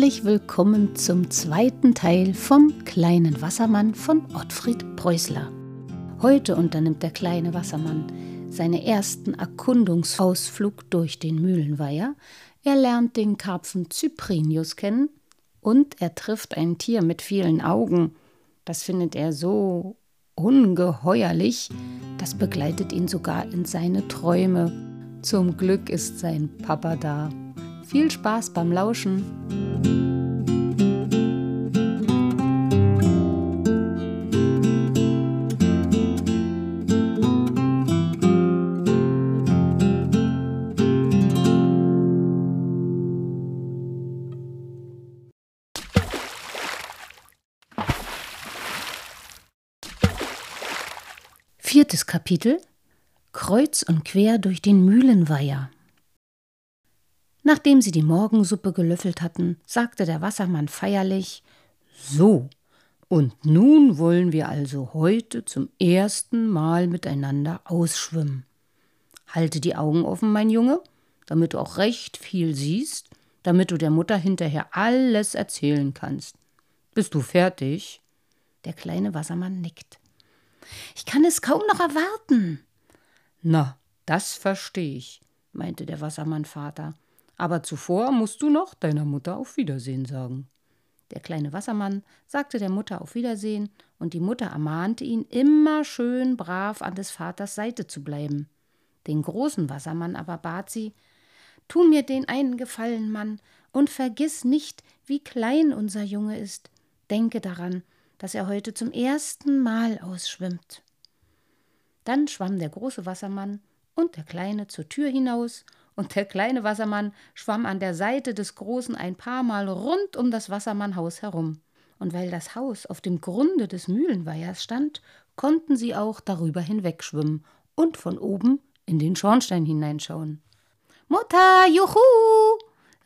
Herzlich willkommen zum zweiten Teil vom kleinen Wassermann von Ottfried Preußler. Heute unternimmt der kleine Wassermann seinen ersten Erkundungsausflug durch den Mühlenweiher. Er lernt den Karpfen Cyprinius kennen und er trifft ein Tier mit vielen Augen. Das findet er so ungeheuerlich, das begleitet ihn sogar in seine Träume. Zum Glück ist sein Papa da. Viel Spaß beim Lauschen. Viertes Kapitel Kreuz und quer durch den Mühlenweiher. Nachdem sie die Morgensuppe gelöffelt hatten, sagte der Wassermann feierlich So, und nun wollen wir also heute zum ersten Mal miteinander ausschwimmen. Halte die Augen offen, mein Junge, damit du auch recht viel siehst, damit du der Mutter hinterher alles erzählen kannst. Bist du fertig? Der kleine Wassermann nickt. Ich kann es kaum noch erwarten. Na, das verstehe ich, meinte der Wassermannvater aber zuvor musst du noch deiner Mutter auf Wiedersehen sagen. Der kleine Wassermann sagte der Mutter auf Wiedersehen, und die Mutter ermahnte ihn, immer schön brav an des Vaters Seite zu bleiben. Den großen Wassermann aber bat sie Tu mir den einen Gefallen, Mann, und vergiss nicht, wie klein unser Junge ist. Denke daran, dass er heute zum ersten Mal ausschwimmt. Dann schwamm der große Wassermann und der kleine zur Tür hinaus und der kleine Wassermann schwamm an der Seite des Großen ein paar Mal rund um das Wassermannhaus herum. Und weil das Haus auf dem Grunde des Mühlenweihers stand, konnten sie auch darüber hinwegschwimmen und von oben in den Schornstein hineinschauen. Mutter, juhu!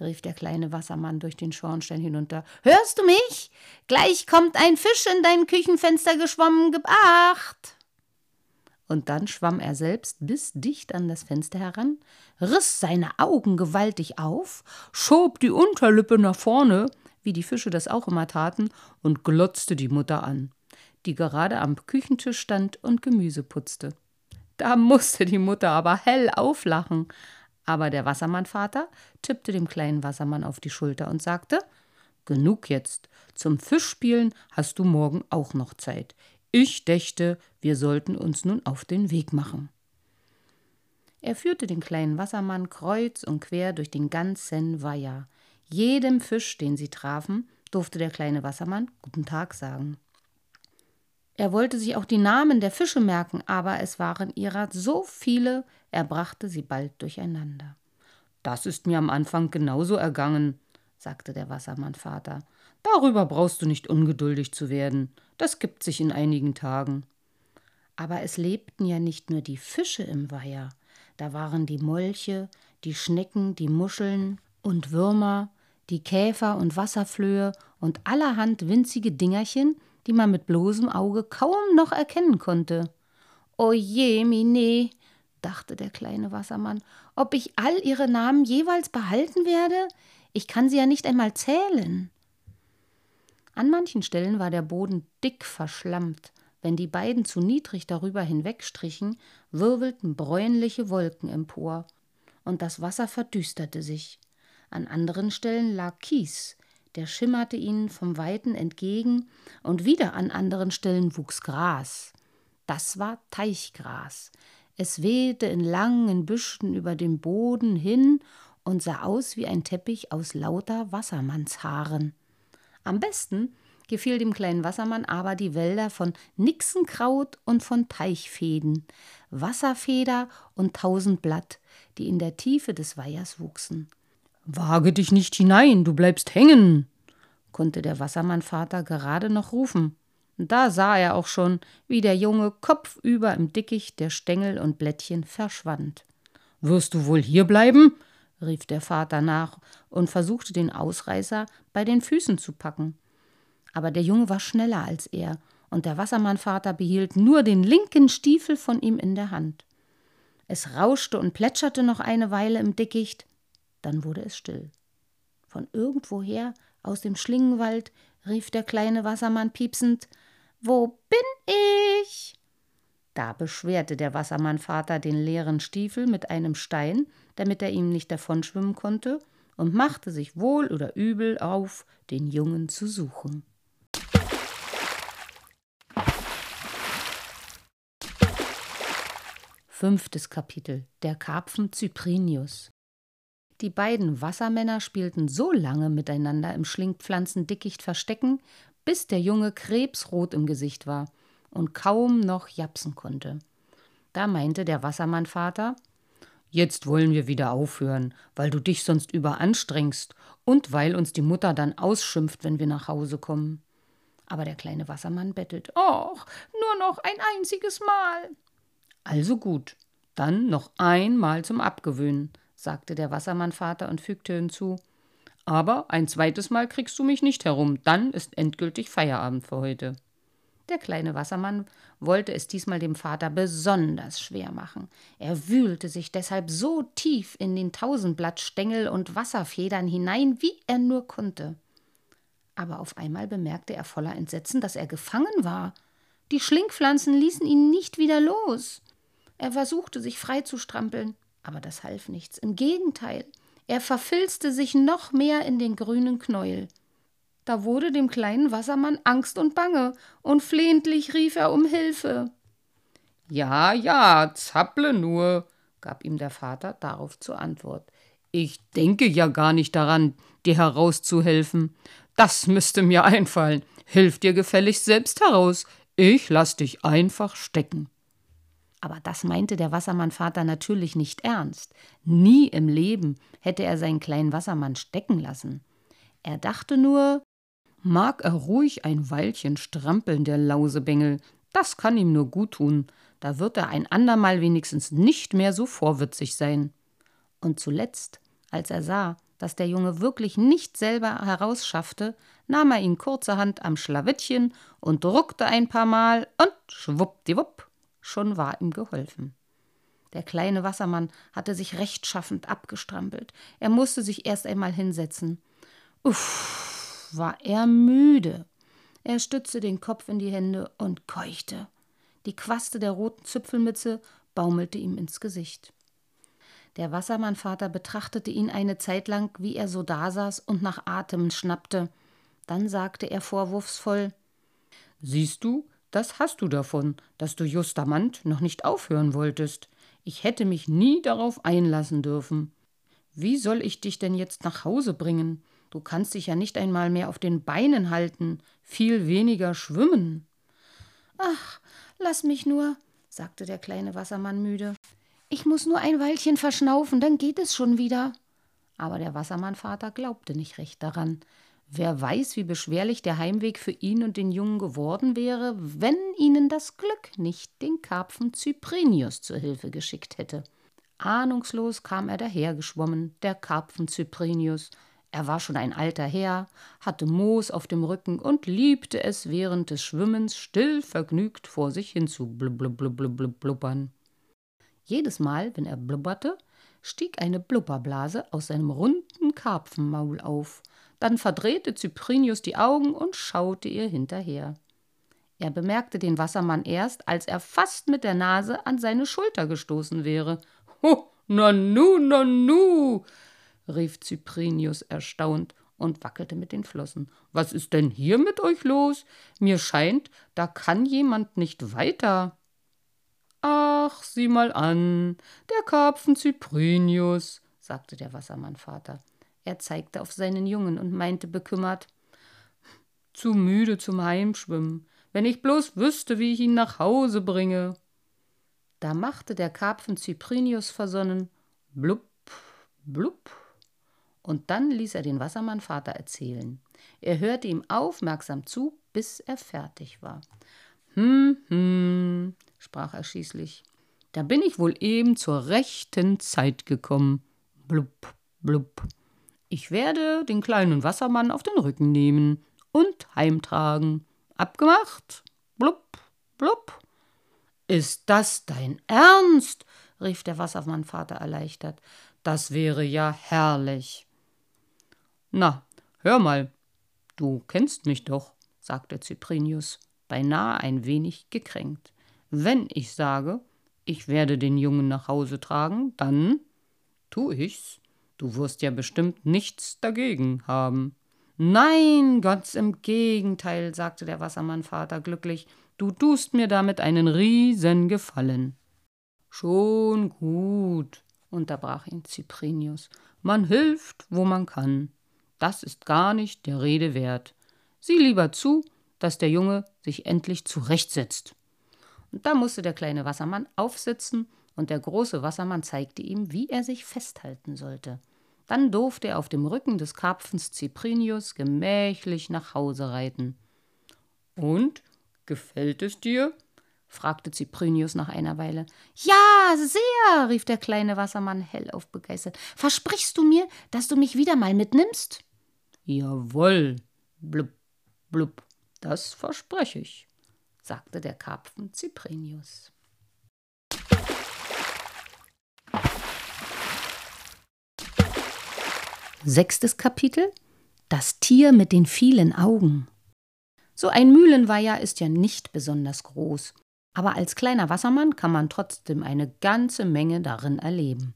rief der kleine Wassermann durch den Schornstein hinunter. Hörst du mich? Gleich kommt ein Fisch in dein Küchenfenster geschwommen, gib acht! Und dann schwamm er selbst bis dicht an das Fenster heran, riss seine Augen gewaltig auf, schob die Unterlippe nach vorne, wie die Fische das auch immer taten, und glotzte die Mutter an, die gerade am Küchentisch stand und Gemüse putzte. Da musste die Mutter aber hell auflachen, aber der Wassermannvater tippte dem kleinen Wassermann auf die Schulter und sagte Genug jetzt. Zum Fischspielen hast du morgen auch noch Zeit. Ich dächte, wir sollten uns nun auf den Weg machen. Er führte den kleinen Wassermann kreuz und quer durch den ganzen Weiher. Jedem Fisch, den sie trafen, durfte der kleine Wassermann Guten Tag sagen. Er wollte sich auch die Namen der Fische merken, aber es waren ihrer so viele, er brachte sie bald durcheinander. Das ist mir am Anfang genauso ergangen, sagte der Wassermannvater. Darüber brauchst du nicht ungeduldig zu werden. Das gibt sich in einigen Tagen. Aber es lebten ja nicht nur die Fische im Weiher. Da waren die Molche, die Schnecken, die Muscheln und Würmer, die Käfer und Wasserflöhe und allerhand winzige Dingerchen, die man mit bloßem Auge kaum noch erkennen konnte. Oje, mine, dachte der kleine Wassermann, ob ich all ihre Namen jeweils behalten werde? Ich kann sie ja nicht einmal zählen. An manchen Stellen war der Boden dick verschlammt. Wenn die beiden zu niedrig darüber hinwegstrichen, wirbelten bräunliche Wolken empor, und das Wasser verdüsterte sich. An anderen Stellen lag Kies, der schimmerte ihnen vom Weiten entgegen, und wieder an anderen Stellen wuchs Gras. Das war Teichgras. Es wehte in langen Büschen über den Boden hin und sah aus wie ein Teppich aus lauter Wassermannshaaren. Am besten gefiel dem kleinen Wassermann aber die Wälder von Nixenkraut und von Teichfäden, Wasserfeder und Tausendblatt, die in der Tiefe des Weihers wuchsen. Wage dich nicht hinein, du bleibst hängen, konnte der Wassermannvater gerade noch rufen. Da sah er auch schon, wie der Junge kopfüber im Dickicht der Stängel und Blättchen verschwand. Wirst du wohl hier bleiben? Rief der Vater nach und versuchte den Ausreißer bei den Füßen zu packen. Aber der Junge war schneller als er, und der Wassermannvater behielt nur den linken Stiefel von ihm in der Hand. Es rauschte und plätscherte noch eine Weile im Dickicht, dann wurde es still. Von irgendwoher Aus dem Schlingenwald rief der kleine Wassermann piepsend Wo bin ich? Da beschwerte der Wassermannvater den leeren Stiefel mit einem Stein, damit er ihm nicht davonschwimmen konnte, und machte sich wohl oder übel auf, den Jungen zu suchen. Fünftes Kapitel Der Karpfen Cyprinius Die beiden Wassermänner spielten so lange miteinander im Schlingpflanzendickicht Verstecken, bis der Junge krebsrot im Gesicht war und kaum noch japsen konnte. Da meinte der Wassermannvater, Jetzt wollen wir wieder aufhören, weil du dich sonst überanstrengst und weil uns die Mutter dann ausschimpft, wenn wir nach Hause kommen. Aber der kleine Wassermann bettelt, Och, nur noch ein einziges Mal. Also gut, dann noch einmal zum Abgewöhnen, sagte der Wassermannvater und fügte hinzu, aber ein zweites Mal kriegst du mich nicht herum, dann ist endgültig Feierabend für heute. Der kleine Wassermann wollte es diesmal dem Vater besonders schwer machen. Er wühlte sich deshalb so tief in den Tausendblattstängel und Wasserfedern hinein, wie er nur konnte. Aber auf einmal bemerkte er voller Entsetzen, dass er gefangen war. Die Schlingpflanzen ließen ihn nicht wieder los. Er versuchte, sich frei zu strampeln, aber das half nichts. Im Gegenteil, er verfilzte sich noch mehr in den grünen Knäuel. Da wurde dem kleinen Wassermann Angst und Bange, und flehentlich rief er um Hilfe. Ja, ja, zapple nur, gab ihm der Vater darauf zur Antwort. Ich denke ja gar nicht daran, dir herauszuhelfen. Das müsste mir einfallen. Hilf dir gefälligst selbst heraus. Ich lass dich einfach stecken. Aber das meinte der Wassermannvater natürlich nicht ernst. Nie im Leben hätte er seinen kleinen Wassermann stecken lassen. Er dachte nur, Mag er ruhig ein Weilchen strampeln, der Lausebengel. Das kann ihm nur gut tun. Da wird er ein andermal wenigstens nicht mehr so vorwitzig sein. Und zuletzt, als er sah, dass der Junge wirklich nicht selber herausschaffte, nahm er ihn kurzerhand am Schlawittchen und druckte ein paar Mal und schwuppdiwupp, schon war ihm geholfen. Der kleine Wassermann hatte sich rechtschaffend abgestrampelt. Er musste sich erst einmal hinsetzen. Uff, war er müde. Er stützte den Kopf in die Hände und keuchte. Die Quaste der roten Zipfelmütze baumelte ihm ins Gesicht. Der Wassermannvater betrachtete ihn eine Zeit lang, wie er so dasaß und nach Atem schnappte. Dann sagte er vorwurfsvoll: Siehst du, das hast du davon, dass du Justamant noch nicht aufhören wolltest. Ich hätte mich nie darauf einlassen dürfen. Wie soll ich dich denn jetzt nach Hause bringen? Du kannst dich ja nicht einmal mehr auf den Beinen halten, viel weniger schwimmen. Ach, lass mich nur, sagte der kleine Wassermann müde. Ich muss nur ein Weilchen verschnaufen, dann geht es schon wieder. Aber der Wassermannvater glaubte nicht recht daran. Wer weiß, wie beschwerlich der Heimweg für ihn und den Jungen geworden wäre, wenn ihnen das Glück nicht den Karpfen Cyprinius zur Hilfe geschickt hätte. Ahnungslos kam er dahergeschwommen, der Karpfen Cyprinius, er war schon ein alter Herr, hatte Moos auf dem Rücken und liebte es während des Schwimmens still vergnügt vor sich hin zu blub, blub, blub, blub, blubbern. Jedes Mal, wenn er blubberte, stieg eine Blubberblase aus seinem runden Karpfenmaul auf. Dann verdrehte Cyprinius die Augen und schaute ihr hinterher. Er bemerkte den Wassermann erst, als er fast mit der Nase an seine Schulter gestoßen wäre. Ho, nanu, nanu, rief Cyprinius erstaunt und wackelte mit den Flossen. Was ist denn hier mit euch los? Mir scheint, da kann jemand nicht weiter. Ach, sieh mal an, der Karpfen Cyprinius, sagte der Wassermannvater. Er zeigte auf seinen Jungen und meinte bekümmert Zu müde zum Heimschwimmen. Wenn ich bloß wüsste, wie ich ihn nach Hause bringe. Da machte der Karpfen Cyprinius versonnen blub, blub und dann ließ er den Wassermannvater erzählen. Er hörte ihm aufmerksam zu, bis er fertig war. Hm, hm, sprach er schließlich. Da bin ich wohl eben zur rechten Zeit gekommen. Blub, blub. Ich werde den kleinen Wassermann auf den Rücken nehmen und heimtragen. Abgemacht? Blub, blub. Ist das dein Ernst? rief der Wassermannvater erleichtert. Das wäre ja herrlich. Na, hör mal, Du kennst mich doch, sagte Cyprinius, beinahe ein wenig gekränkt. Wenn ich sage, ich werde den Jungen nach Hause tragen, dann tu ich's. Du wirst ja bestimmt nichts dagegen haben. Nein, ganz im Gegenteil, sagte der Wassermannvater glücklich, du tust mir damit einen riesen Gefallen. Schon gut, unterbrach ihn Cyprinius. Man hilft, wo man kann. Das ist gar nicht der Rede wert. Sieh lieber zu, dass der Junge sich endlich zurechtsetzt. Und da musste der kleine Wassermann aufsitzen, und der große Wassermann zeigte ihm, wie er sich festhalten sollte. Dann durfte er auf dem Rücken des Karpfens Cyprinius gemächlich nach Hause reiten. Und gefällt es dir? fragte Cyprinius nach einer Weile. Ja, sehr, rief der kleine Wassermann hellauf begeistert. Versprichst du mir, dass du mich wieder mal mitnimmst? Jawohl, blub, blub, das verspreche ich, sagte der Karpfen Cyprinius. Sechstes Kapitel Das Tier mit den vielen Augen. So ein Mühlenweiher ist ja nicht besonders groß, aber als kleiner Wassermann kann man trotzdem eine ganze Menge darin erleben.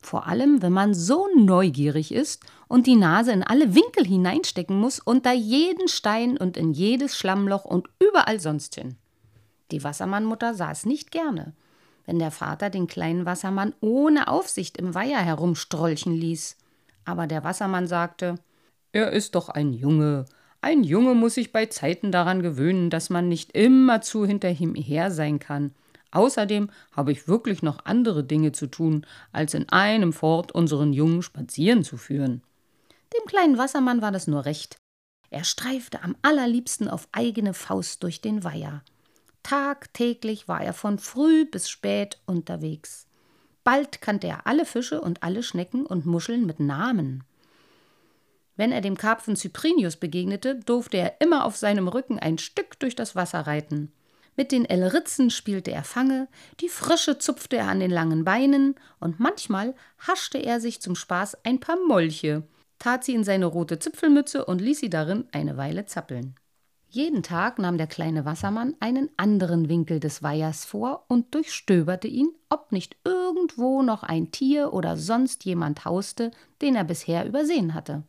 Vor allem, wenn man so neugierig ist und die Nase in alle Winkel hineinstecken muss, unter jeden Stein und in jedes Schlammloch und überall sonst hin. Die Wassermannmutter sah es nicht gerne, wenn der Vater den kleinen Wassermann ohne Aufsicht im Weiher herumstrolchen ließ aber der Wassermann sagte Er ist doch ein Junge. Ein Junge muss sich bei Zeiten daran gewöhnen, dass man nicht immerzu hinter ihm her sein kann. Außerdem habe ich wirklich noch andere Dinge zu tun, als in einem Fort unseren Jungen spazieren zu führen. Dem kleinen Wassermann war das nur recht. Er streifte am allerliebsten auf eigene Faust durch den Weiher. Tagtäglich war er von früh bis spät unterwegs. Bald kannte er alle Fische und alle Schnecken und Muscheln mit Namen. Wenn er dem Karpfen Cyprinius begegnete, durfte er immer auf seinem Rücken ein Stück durch das Wasser reiten. Mit den Elritzen spielte er Fange, die Frische zupfte er an den langen Beinen und manchmal haschte er sich zum Spaß ein paar Molche, tat sie in seine rote Zipfelmütze und ließ sie darin eine Weile zappeln. Jeden Tag nahm der kleine Wassermann einen anderen Winkel des Weihers vor und durchstöberte ihn, ob nicht irgendwo noch ein Tier oder sonst jemand hauste, den er bisher übersehen hatte.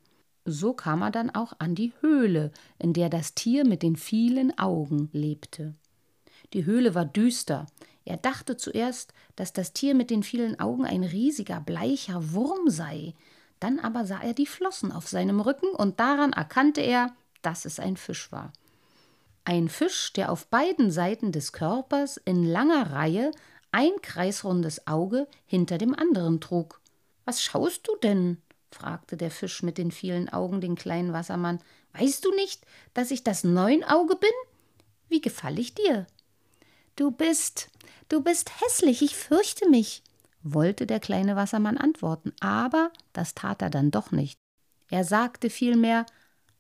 So kam er dann auch an die Höhle, in der das Tier mit den vielen Augen lebte. Die Höhle war düster. Er dachte zuerst, dass das Tier mit den vielen Augen ein riesiger, bleicher Wurm sei. Dann aber sah er die Flossen auf seinem Rücken und daran erkannte er, dass es ein Fisch war. Ein Fisch, der auf beiden Seiten des Körpers in langer Reihe ein kreisrundes Auge hinter dem anderen trug. Was schaust du denn? fragte der Fisch mit den vielen Augen den kleinen Wassermann. Weißt du nicht, dass ich das Neunauge bin? Wie gefall ich dir? Du bist, du bist hässlich, ich fürchte mich, wollte der kleine Wassermann antworten, aber das tat er dann doch nicht. Er sagte vielmehr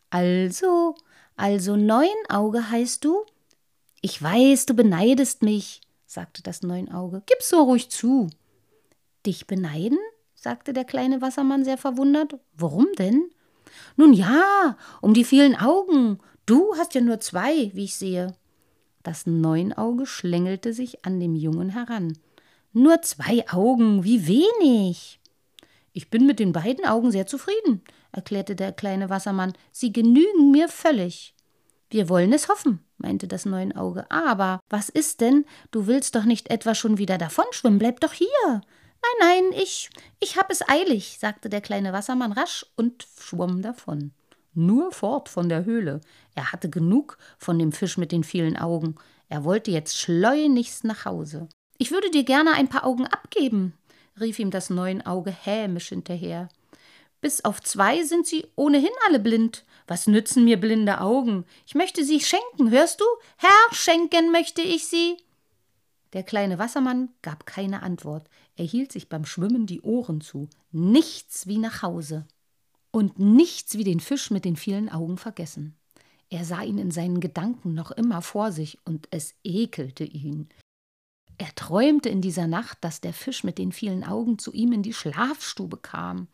Also, also Neunauge heißt du? Ich weiß, du beneidest mich, sagte das Neunauge. Gib's so ruhig zu. Dich beneiden? sagte der kleine Wassermann sehr verwundert. Warum denn? Nun ja, um die vielen Augen. Du hast ja nur zwei, wie ich sehe. Das Neunauge schlängelte sich an dem Jungen heran. Nur zwei Augen, wie wenig. Ich bin mit den beiden Augen sehr zufrieden, erklärte der kleine Wassermann. Sie genügen mir völlig. Wir wollen es hoffen, meinte das Neunauge. Aber was ist denn? Du willst doch nicht etwa schon wieder davonschwimmen. Bleib doch hier. Nein, nein, ich, ich hab es eilig, sagte der kleine Wassermann rasch und schwamm davon. Nur fort von der Höhle. Er hatte genug von dem Fisch mit den vielen Augen. Er wollte jetzt schleunigst nach Hause. Ich würde dir gerne ein paar Augen abgeben, rief ihm das Neunauge hämisch hinterher. Bis auf zwei sind sie ohnehin alle blind. Was nützen mir blinde Augen? Ich möchte sie schenken, hörst du? Herr, schenken möchte ich sie. Der kleine Wassermann gab keine Antwort. Er hielt sich beim Schwimmen die Ohren zu. Nichts wie nach Hause. Und nichts wie den Fisch mit den vielen Augen vergessen. Er sah ihn in seinen Gedanken noch immer vor sich, und es ekelte ihn. Er träumte in dieser Nacht, dass der Fisch mit den vielen Augen zu ihm in die Schlafstube kam.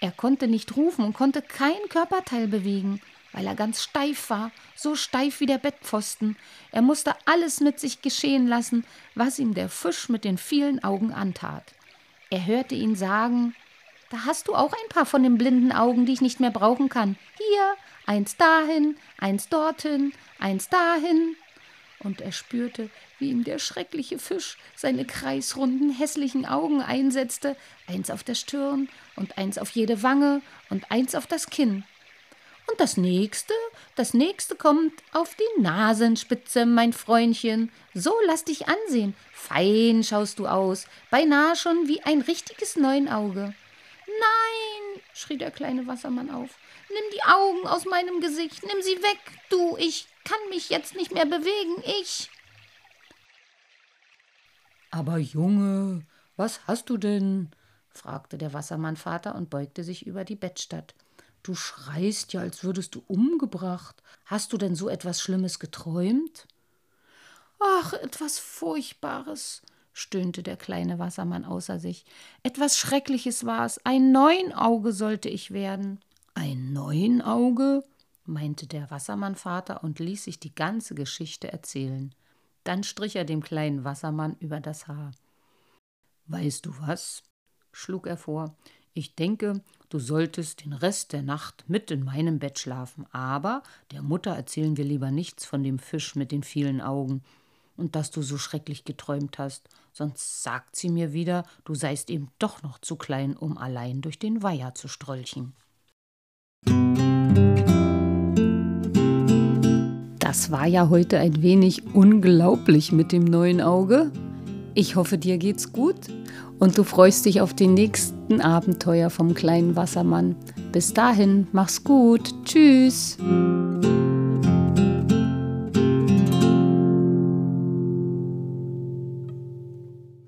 Er konnte nicht rufen und konnte kein Körperteil bewegen, weil er ganz steif war, so steif wie der Bettpfosten. Er musste alles mit sich geschehen lassen, was ihm der Fisch mit den vielen Augen antat. Er hörte ihn sagen Da hast du auch ein paar von den blinden Augen, die ich nicht mehr brauchen kann. Hier, eins dahin, eins dorthin, eins dahin. Und er spürte, wie ihm der schreckliche Fisch seine kreisrunden, hässlichen Augen einsetzte, eins auf der Stirn und eins auf jede Wange und eins auf das Kinn. Und das nächste, das nächste kommt auf die Nasenspitze, mein Freundchen. So lass dich ansehen. Fein schaust du aus, beinahe schon wie ein richtiges Neunauge. Nein, schrie der kleine Wassermann auf. Nimm die Augen aus meinem Gesicht, nimm sie weg, du, ich kann mich jetzt nicht mehr bewegen, ich. Aber Junge, was hast du denn? fragte der Wassermannvater und beugte sich über die Bettstatt. Du schreist ja, als würdest du umgebracht. Hast du denn so etwas Schlimmes geträumt? Ach, etwas Furchtbares, stöhnte der kleine Wassermann außer sich. Etwas Schreckliches war es. Ein Neunauge sollte ich werden. Ein Neunauge? Meinte der Wassermannvater und ließ sich die ganze Geschichte erzählen. Dann strich er dem kleinen Wassermann über das Haar. Weißt du was? schlug er vor. Ich denke, du solltest den Rest der Nacht mit in meinem Bett schlafen, aber der Mutter erzählen wir lieber nichts von dem Fisch mit den vielen Augen und dass du so schrecklich geträumt hast, sonst sagt sie mir wieder, du seist eben doch noch zu klein, um allein durch den Weiher zu strolchen. Das war ja heute ein wenig unglaublich mit dem neuen Auge. Ich hoffe, dir geht's gut und du freust dich auf die nächsten Abenteuer vom kleinen Wassermann. Bis dahin, mach's gut. Tschüss.